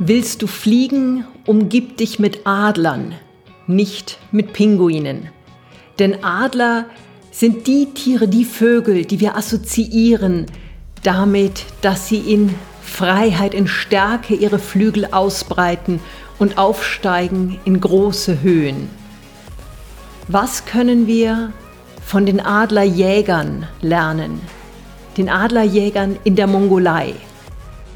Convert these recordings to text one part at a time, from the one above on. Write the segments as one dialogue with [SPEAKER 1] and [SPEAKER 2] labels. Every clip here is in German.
[SPEAKER 1] Willst du fliegen, umgib dich mit Adlern, nicht mit Pinguinen. Denn Adler sind die Tiere, die Vögel, die wir assoziieren damit, dass sie in Freiheit, in Stärke ihre Flügel ausbreiten und aufsteigen in große Höhen. Was können wir von den Adlerjägern lernen? Den Adlerjägern in der Mongolei.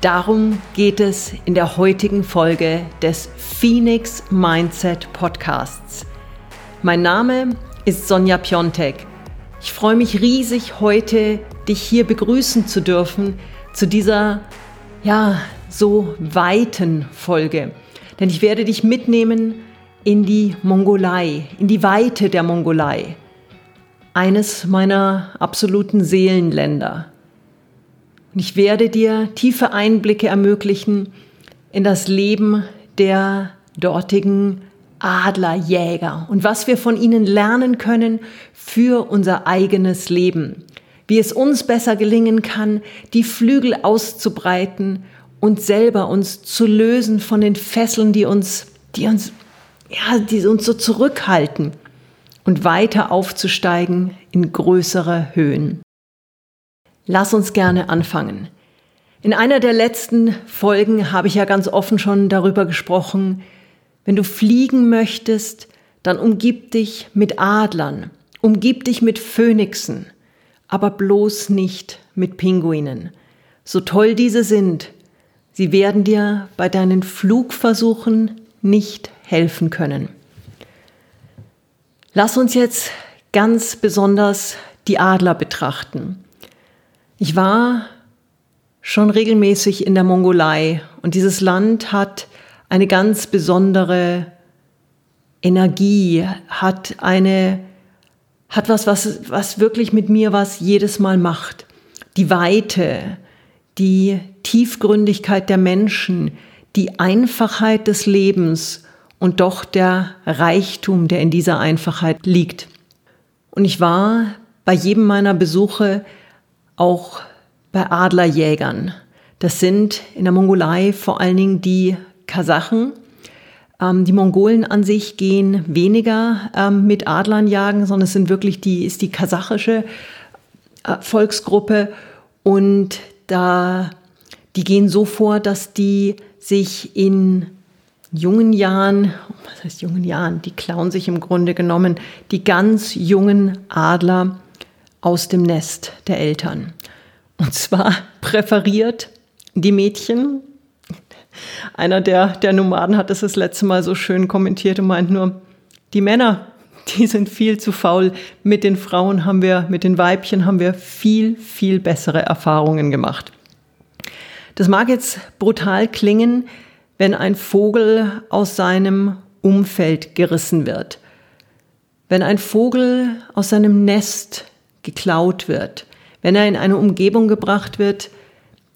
[SPEAKER 1] Darum geht es in der heutigen Folge des Phoenix Mindset Podcasts. Mein Name ist Sonja Piontek. Ich freue mich riesig, heute dich hier begrüßen zu dürfen zu dieser, ja, so weiten Folge. Denn ich werde dich mitnehmen in die Mongolei, in die Weite der Mongolei. Eines meiner absoluten Seelenländer. Und ich werde dir tiefe Einblicke ermöglichen in das Leben der dortigen Adlerjäger und was wir von ihnen lernen können für unser eigenes Leben. Wie es uns besser gelingen kann, die Flügel auszubreiten und selber uns zu lösen von den Fesseln, die uns, die uns, ja, die uns so zurückhalten und weiter aufzusteigen in größere Höhen. Lass uns gerne anfangen. In einer der letzten Folgen habe ich ja ganz offen schon darüber gesprochen, wenn du fliegen möchtest, dann umgib dich mit Adlern, umgib dich mit Phönixen, aber bloß nicht mit Pinguinen. So toll diese sind, sie werden dir bei deinen Flugversuchen nicht helfen können. Lass uns jetzt ganz besonders die Adler betrachten. Ich war schon regelmäßig in der Mongolei und dieses Land hat eine ganz besondere Energie, hat eine, hat was, was, was wirklich mit mir was jedes Mal macht. Die Weite, die Tiefgründigkeit der Menschen, die Einfachheit des Lebens und doch der Reichtum, der in dieser Einfachheit liegt. Und ich war bei jedem meiner Besuche auch bei Adlerjägern. Das sind in der Mongolei vor allen Dingen die Kasachen. Ähm, die Mongolen an sich gehen weniger ähm, mit Adlern jagen, sondern es sind wirklich die, ist die kasachische äh, Volksgruppe und da, die gehen so vor, dass die sich in jungen Jahren, was heißt jungen Jahren, die klauen sich im Grunde genommen die ganz jungen Adler aus dem Nest der Eltern. Und zwar präferiert die Mädchen. Einer der, der Nomaden hat das das letzte Mal so schön kommentiert und meint nur, die Männer, die sind viel zu faul. Mit den Frauen haben wir, mit den Weibchen haben wir viel, viel bessere Erfahrungen gemacht. Das mag jetzt brutal klingen, wenn ein Vogel aus seinem Umfeld gerissen wird. Wenn ein Vogel aus seinem Nest geklaut wird, wenn er in eine Umgebung gebracht wird,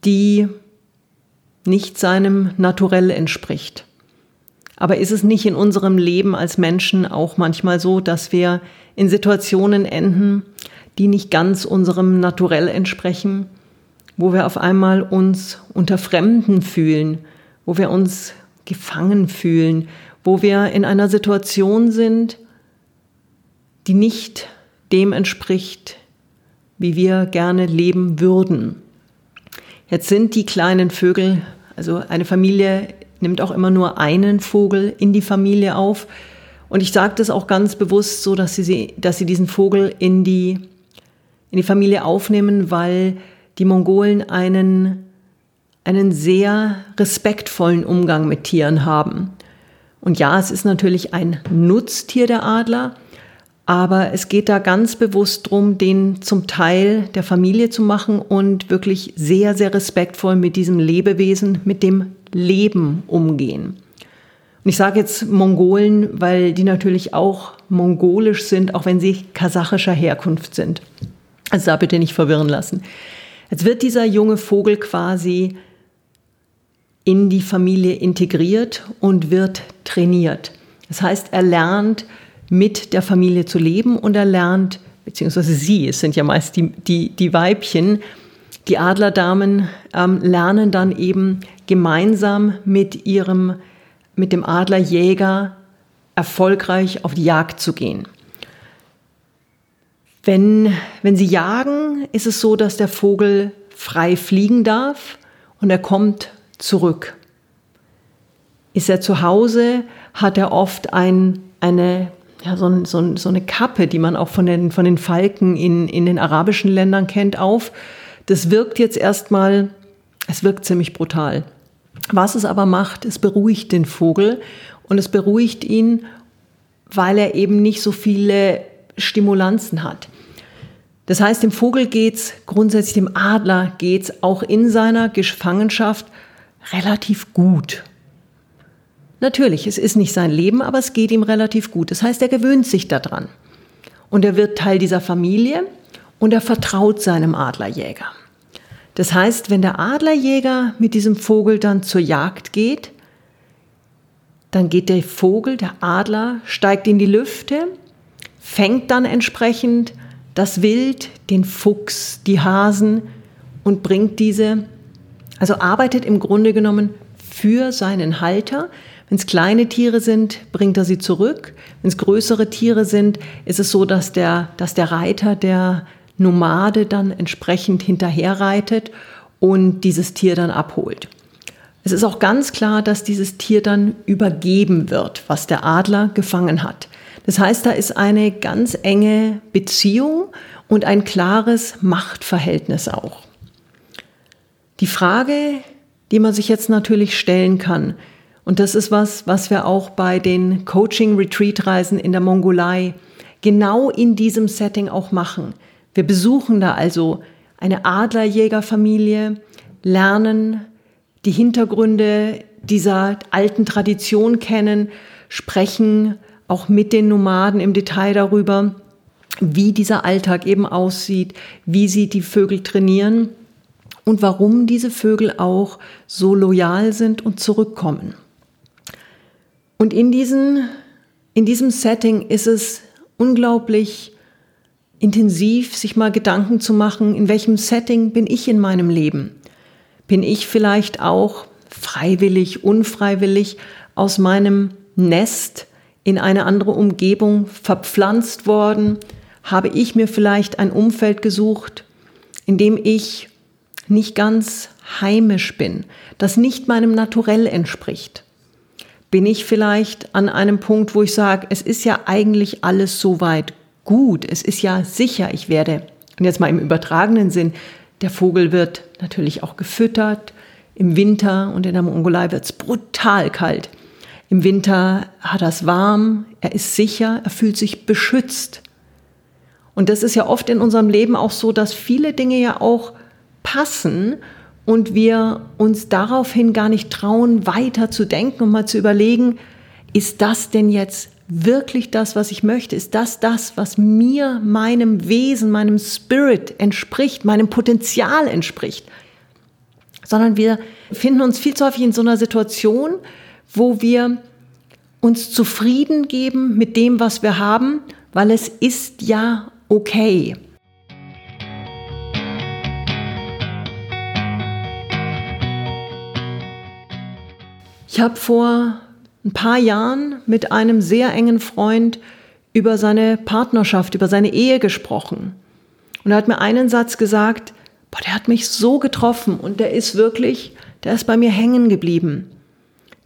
[SPEAKER 1] die nicht seinem Naturell entspricht. Aber ist es nicht in unserem Leben als Menschen auch manchmal so, dass wir in Situationen enden, die nicht ganz unserem Naturell entsprechen, wo wir auf einmal uns unter Fremden fühlen, wo wir uns gefangen fühlen, wo wir in einer Situation sind, die nicht dem entspricht, wie wir gerne leben würden. Jetzt sind die kleinen Vögel, also eine Familie nimmt auch immer nur einen Vogel in die Familie auf. Und ich sage das auch ganz bewusst so, dass sie, dass sie diesen Vogel in die, in die Familie aufnehmen, weil die Mongolen einen, einen sehr respektvollen Umgang mit Tieren haben. Und ja, es ist natürlich ein Nutztier der Adler, aber es geht da ganz bewusst drum, den zum Teil der Familie zu machen und wirklich sehr, sehr respektvoll mit diesem Lebewesen, mit dem Leben umgehen. Und ich sage jetzt Mongolen, weil die natürlich auch mongolisch sind, auch wenn sie kasachischer Herkunft sind. Also da bitte nicht verwirren lassen. Jetzt wird dieser junge Vogel quasi in die Familie integriert und wird trainiert. Das heißt, er lernt, mit der Familie zu leben und er lernt, beziehungsweise sie, es sind ja meist die, die, die Weibchen, Die Adlerdamen ähm, lernen dann eben gemeinsam mit ihrem, mit dem Adlerjäger erfolgreich auf die Jagd zu gehen. Wenn, wenn sie jagen, ist es so, dass der Vogel frei fliegen darf und er kommt zurück. Ist er zu Hause, hat er oft ein, eine, ja, so, so, so eine Kappe, die man auch von den, von den Falken in, in den arabischen Ländern kennt, auf. Das wirkt jetzt erstmal, es wirkt ziemlich brutal. Was es aber macht, es beruhigt den Vogel und es beruhigt ihn, weil er eben nicht so viele Stimulanzen hat. Das heißt, dem Vogel geht's grundsätzlich, dem Adler geht's auch in seiner Gefangenschaft relativ gut. Natürlich, es ist nicht sein Leben, aber es geht ihm relativ gut. Das heißt, er gewöhnt sich daran. Und er wird Teil dieser Familie und er vertraut seinem Adlerjäger. Das heißt, wenn der Adlerjäger mit diesem Vogel dann zur Jagd geht, dann geht der Vogel, der Adler, steigt in die Lüfte, fängt dann entsprechend das Wild, den Fuchs, die Hasen und bringt diese, also arbeitet im Grunde genommen für seinen Halter. Wenn es kleine Tiere sind, bringt er sie zurück. Wenn es größere Tiere sind, ist es so, dass der, dass der Reiter, der Nomade dann entsprechend hinterherreitet und dieses Tier dann abholt. Es ist auch ganz klar, dass dieses Tier dann übergeben wird, was der Adler gefangen hat. Das heißt, da ist eine ganz enge Beziehung und ein klares Machtverhältnis auch. Die Frage, die man sich jetzt natürlich stellen kann, und das ist was, was wir auch bei den Coaching-Retreat-Reisen in der Mongolei genau in diesem Setting auch machen. Wir besuchen da also eine Adlerjägerfamilie, lernen die Hintergründe dieser alten Tradition kennen, sprechen auch mit den Nomaden im Detail darüber, wie dieser Alltag eben aussieht, wie sie die Vögel trainieren und warum diese Vögel auch so loyal sind und zurückkommen. Und in, diesen, in diesem Setting ist es unglaublich intensiv, sich mal Gedanken zu machen, in welchem Setting bin ich in meinem Leben? bin ich vielleicht auch freiwillig, unfreiwillig aus meinem Nest in eine andere Umgebung verpflanzt worden? Habe ich mir vielleicht ein Umfeld gesucht, in dem ich nicht ganz heimisch bin, das nicht meinem Naturell entspricht? Bin ich vielleicht an einem Punkt, wo ich sage, es ist ja eigentlich alles soweit gut, es ist ja sicher, ich werde, und jetzt mal im übertragenen Sinn, der Vogel wird natürlich auch gefüttert. Im Winter und in der Mongolei wird es brutal kalt. Im Winter hat er es warm, er ist sicher, er fühlt sich beschützt. Und das ist ja oft in unserem Leben auch so, dass viele Dinge ja auch passen und wir uns daraufhin gar nicht trauen, weiter zu denken und mal zu überlegen, ist das denn jetzt wirklich das, was ich möchte? Ist das das, was mir, meinem Wesen, meinem Spirit entspricht, meinem Potenzial entspricht? Sondern wir finden uns viel zu häufig in so einer Situation, wo wir uns zufrieden geben mit dem, was wir haben, weil es ist ja okay. Ich habe vor ein paar Jahren mit einem sehr engen Freund über seine Partnerschaft, über seine Ehe gesprochen. Und er hat mir einen Satz gesagt, boah, der hat mich so getroffen und der ist wirklich, der ist bei mir hängen geblieben.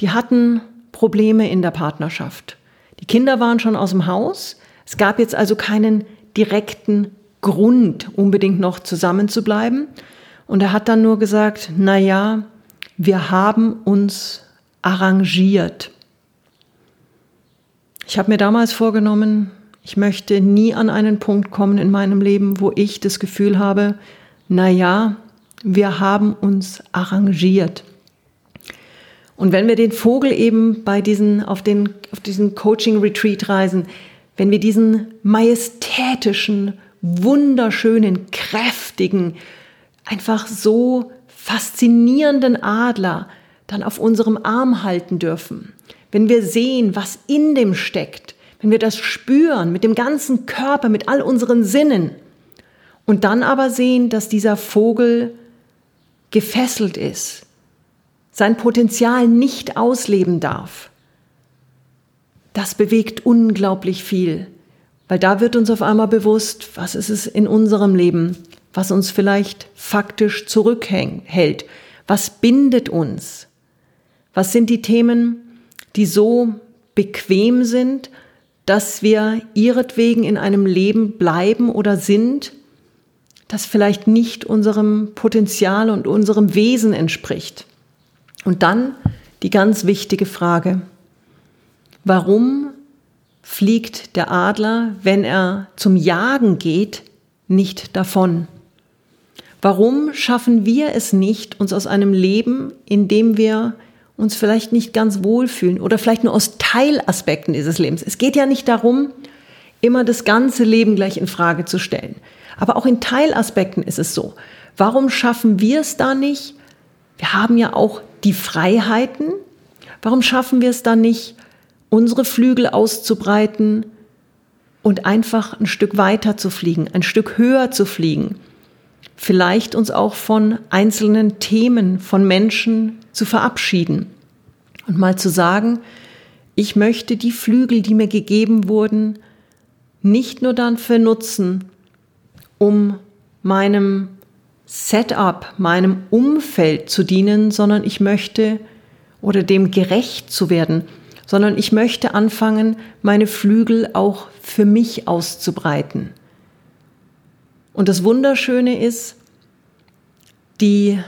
[SPEAKER 1] Die hatten Probleme in der Partnerschaft. Die Kinder waren schon aus dem Haus. Es gab jetzt also keinen direkten Grund, unbedingt noch zusammen zu bleiben. Und er hat dann nur gesagt, na ja, wir haben uns arrangiert. Ich habe mir damals vorgenommen, ich möchte nie an einen Punkt kommen in meinem Leben, wo ich das Gefühl habe, na ja, wir haben uns arrangiert. Und wenn wir den Vogel eben bei diesen, auf, den, auf diesen Coaching-Retreat-Reisen, wenn wir diesen majestätischen, wunderschönen, kräftigen, einfach so faszinierenden Adler dann auf unserem Arm halten dürfen, wenn wir sehen, was in dem steckt, wenn wir das spüren mit dem ganzen Körper, mit all unseren Sinnen und dann aber sehen, dass dieser Vogel gefesselt ist, sein Potenzial nicht ausleben darf. Das bewegt unglaublich viel, weil da wird uns auf einmal bewusst, was ist es in unserem Leben, was uns vielleicht faktisch zurückhält, was bindet uns, was sind die Themen, die so bequem sind, dass wir ihretwegen in einem Leben bleiben oder sind, das vielleicht nicht unserem Potenzial und unserem Wesen entspricht. Und dann die ganz wichtige Frage, warum fliegt der Adler, wenn er zum Jagen geht, nicht davon? Warum schaffen wir es nicht, uns aus einem Leben, in dem wir uns vielleicht nicht ganz wohlfühlen oder vielleicht nur aus Teilaspekten dieses Lebens. Es geht ja nicht darum, immer das ganze Leben gleich in Frage zu stellen. Aber auch in Teilaspekten ist es so. Warum schaffen wir es da nicht? Wir haben ja auch die Freiheiten. Warum schaffen wir es da nicht, unsere Flügel auszubreiten und einfach ein Stück weiter zu fliegen, ein Stück höher zu fliegen? Vielleicht uns auch von einzelnen Themen, von Menschen zu verabschieden und mal zu sagen, ich möchte die Flügel, die mir gegeben wurden, nicht nur dann für nutzen, um meinem Setup, meinem Umfeld zu dienen, sondern ich möchte oder dem gerecht zu werden, sondern ich möchte anfangen, meine Flügel auch für mich auszubreiten. Und das Wunderschöne ist, die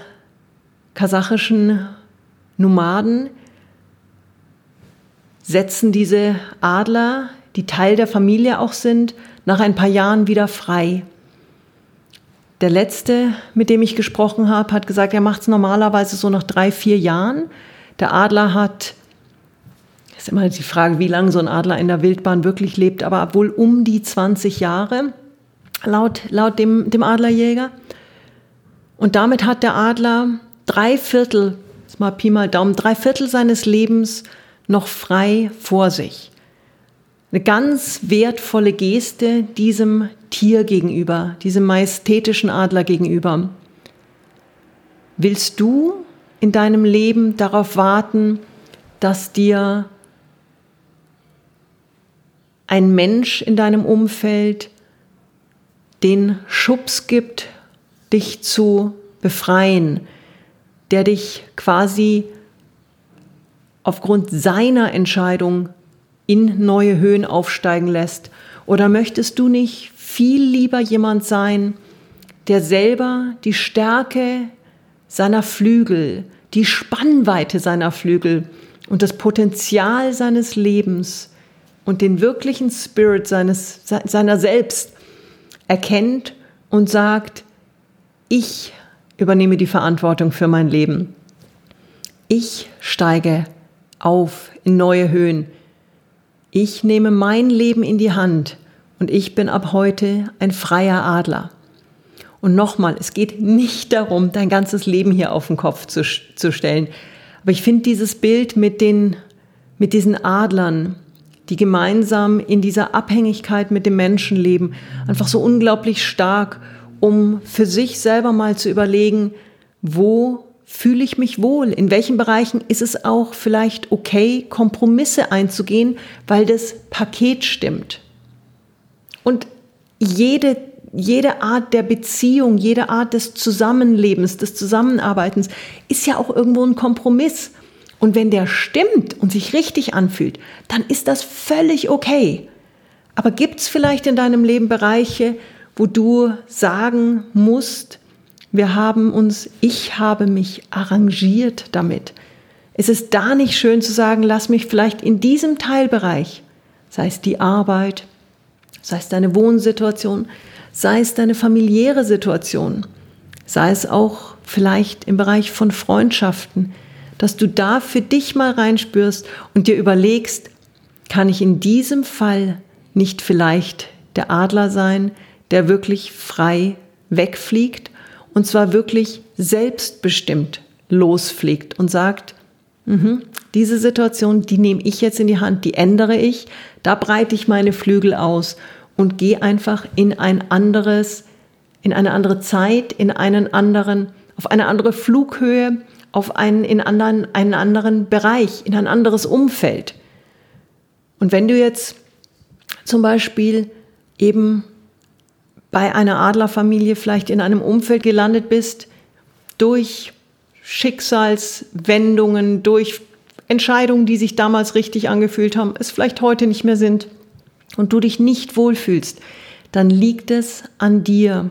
[SPEAKER 1] kasachischen Nomaden setzen diese Adler, die Teil der Familie auch sind, nach ein paar Jahren wieder frei. Der letzte, mit dem ich gesprochen habe, hat gesagt, er macht es normalerweise so nach drei, vier Jahren. Der Adler hat, ist immer die Frage, wie lange so ein Adler in der Wildbahn wirklich lebt, aber wohl um die 20 Jahre, laut, laut dem, dem Adlerjäger. Und damit hat der Adler drei Viertel, das mal Pi mal Daumen, drei Viertel seines Lebens noch frei vor sich. Eine ganz wertvolle Geste diesem Tier gegenüber, diesem majestätischen Adler gegenüber. Willst du in deinem Leben darauf warten, dass dir ein Mensch in deinem Umfeld den Schubs gibt, dich zu befreien, der dich quasi aufgrund seiner Entscheidung in neue Höhen aufsteigen lässt? Oder möchtest du nicht viel lieber jemand sein, der selber die Stärke seiner Flügel, die Spannweite seiner Flügel und das Potenzial seines Lebens und den wirklichen Spirit seines, seiner selbst erkennt und sagt, ich übernehme die Verantwortung für mein Leben. Ich steige auf in neue Höhen. Ich nehme mein Leben in die Hand und ich bin ab heute ein freier Adler. Und nochmal, es geht nicht darum, dein ganzes Leben hier auf den Kopf zu, zu stellen. Aber ich finde dieses Bild mit, den, mit diesen Adlern, die gemeinsam in dieser Abhängigkeit mit dem Menschen leben, einfach so unglaublich stark um für sich selber mal zu überlegen, wo fühle ich mich wohl? In welchen Bereichen ist es auch vielleicht okay, Kompromisse einzugehen, weil das Paket stimmt? Und jede, jede Art der Beziehung, jede Art des Zusammenlebens, des Zusammenarbeitens ist ja auch irgendwo ein Kompromiss. Und wenn der stimmt und sich richtig anfühlt, dann ist das völlig okay. Aber gibt es vielleicht in deinem Leben Bereiche, wo du sagen musst, wir haben uns, ich habe mich arrangiert damit. Es ist da nicht schön zu sagen, lass mich vielleicht in diesem Teilbereich, sei es die Arbeit, sei es deine Wohnsituation, sei es deine familiäre Situation, sei es auch vielleicht im Bereich von Freundschaften, dass du da für dich mal reinspürst und dir überlegst, kann ich in diesem Fall nicht vielleicht der Adler sein, der wirklich frei wegfliegt und zwar wirklich selbstbestimmt losfliegt und sagt, mhm, diese Situation, die nehme ich jetzt in die Hand, die ändere ich, da breite ich meine Flügel aus und gehe einfach in ein anderes, in eine andere Zeit, in einen anderen, auf eine andere Flughöhe, auf einen, in anderen, einen anderen Bereich, in ein anderes Umfeld. Und wenn du jetzt zum Beispiel eben bei einer Adlerfamilie vielleicht in einem Umfeld gelandet bist, durch Schicksalswendungen, durch Entscheidungen, die sich damals richtig angefühlt haben, es vielleicht heute nicht mehr sind und du dich nicht wohlfühlst, dann liegt es an dir,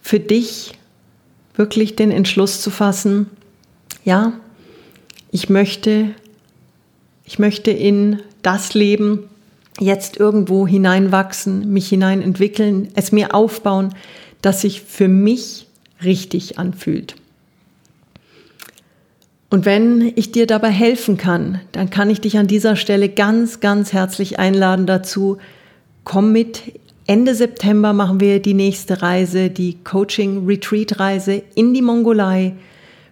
[SPEAKER 1] für dich wirklich den Entschluss zu fassen, ja, ich möchte, ich möchte in das Leben jetzt irgendwo hineinwachsen, mich hineinentwickeln, es mir aufbauen, das sich für mich richtig anfühlt. Und wenn ich dir dabei helfen kann, dann kann ich dich an dieser Stelle ganz, ganz herzlich einladen dazu. Komm mit. Ende September machen wir die nächste Reise, die Coaching Retreat Reise in die Mongolei.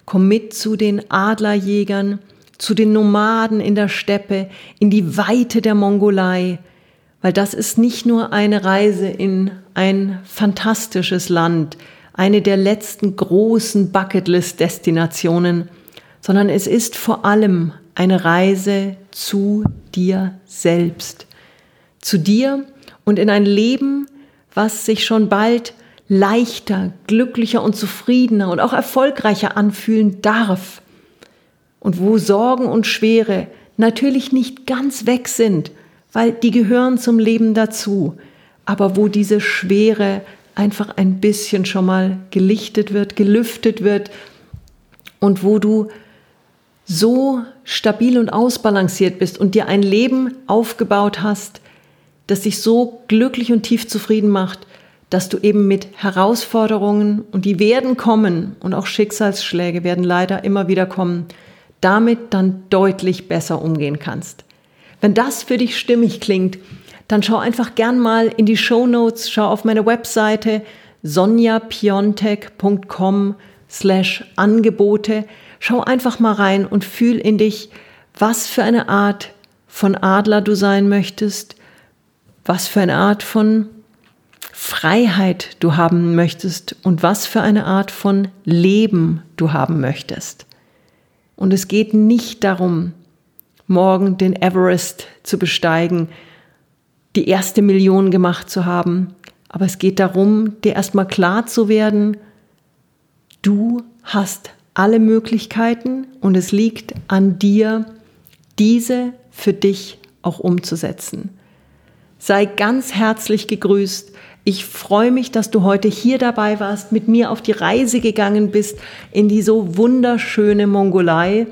[SPEAKER 1] Komm mit zu den Adlerjägern, zu den Nomaden in der Steppe, in die Weite der Mongolei, weil das ist nicht nur eine Reise in ein fantastisches Land, eine der letzten großen Bucketlist-Destinationen, sondern es ist vor allem eine Reise zu dir selbst, zu dir und in ein Leben, was sich schon bald leichter, glücklicher und zufriedener und auch erfolgreicher anfühlen darf und wo Sorgen und Schwere natürlich nicht ganz weg sind, weil die gehören zum Leben dazu, aber wo diese Schwere einfach ein bisschen schon mal gelichtet wird, gelüftet wird und wo du so stabil und ausbalanciert bist und dir ein Leben aufgebaut hast, das dich so glücklich und tief zufrieden macht, dass du eben mit Herausforderungen, und die werden kommen, und auch Schicksalsschläge werden leider immer wieder kommen, damit dann deutlich besser umgehen kannst. Wenn das für dich stimmig klingt, dann schau einfach gern mal in die Show Notes, schau auf meine Webseite sonjapiontek.com slash Angebote. Schau einfach mal rein und fühl in dich, was für eine Art von Adler du sein möchtest, was für eine Art von Freiheit du haben möchtest und was für eine Art von Leben du haben möchtest. Und es geht nicht darum, morgen den Everest zu besteigen, die erste Million gemacht zu haben, aber es geht darum, dir erstmal klar zu werden, du hast alle Möglichkeiten und es liegt an dir, diese für dich auch umzusetzen. Sei ganz herzlich gegrüßt. Ich freue mich, dass du heute hier dabei warst, mit mir auf die Reise gegangen bist in die so wunderschöne Mongolei.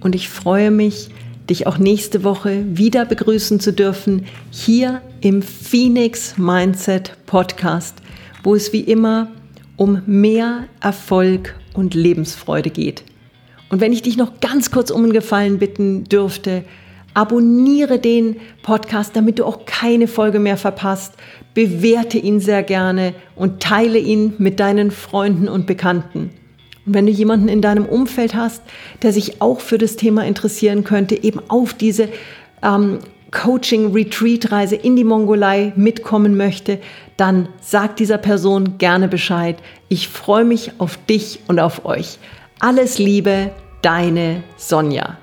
[SPEAKER 1] Und ich freue mich, dich auch nächste Woche wieder begrüßen zu dürfen, hier im Phoenix Mindset Podcast, wo es wie immer um mehr Erfolg und Lebensfreude geht. Und wenn ich dich noch ganz kurz um einen Gefallen bitten dürfte, Abonniere den Podcast, damit du auch keine Folge mehr verpasst. Bewerte ihn sehr gerne und teile ihn mit deinen Freunden und Bekannten. Und wenn du jemanden in deinem Umfeld hast, der sich auch für das Thema interessieren könnte, eben auf diese ähm, Coaching-Retreat-Reise in die Mongolei mitkommen möchte, dann sag dieser Person gerne Bescheid. Ich freue mich auf dich und auf euch. Alles Liebe, deine Sonja.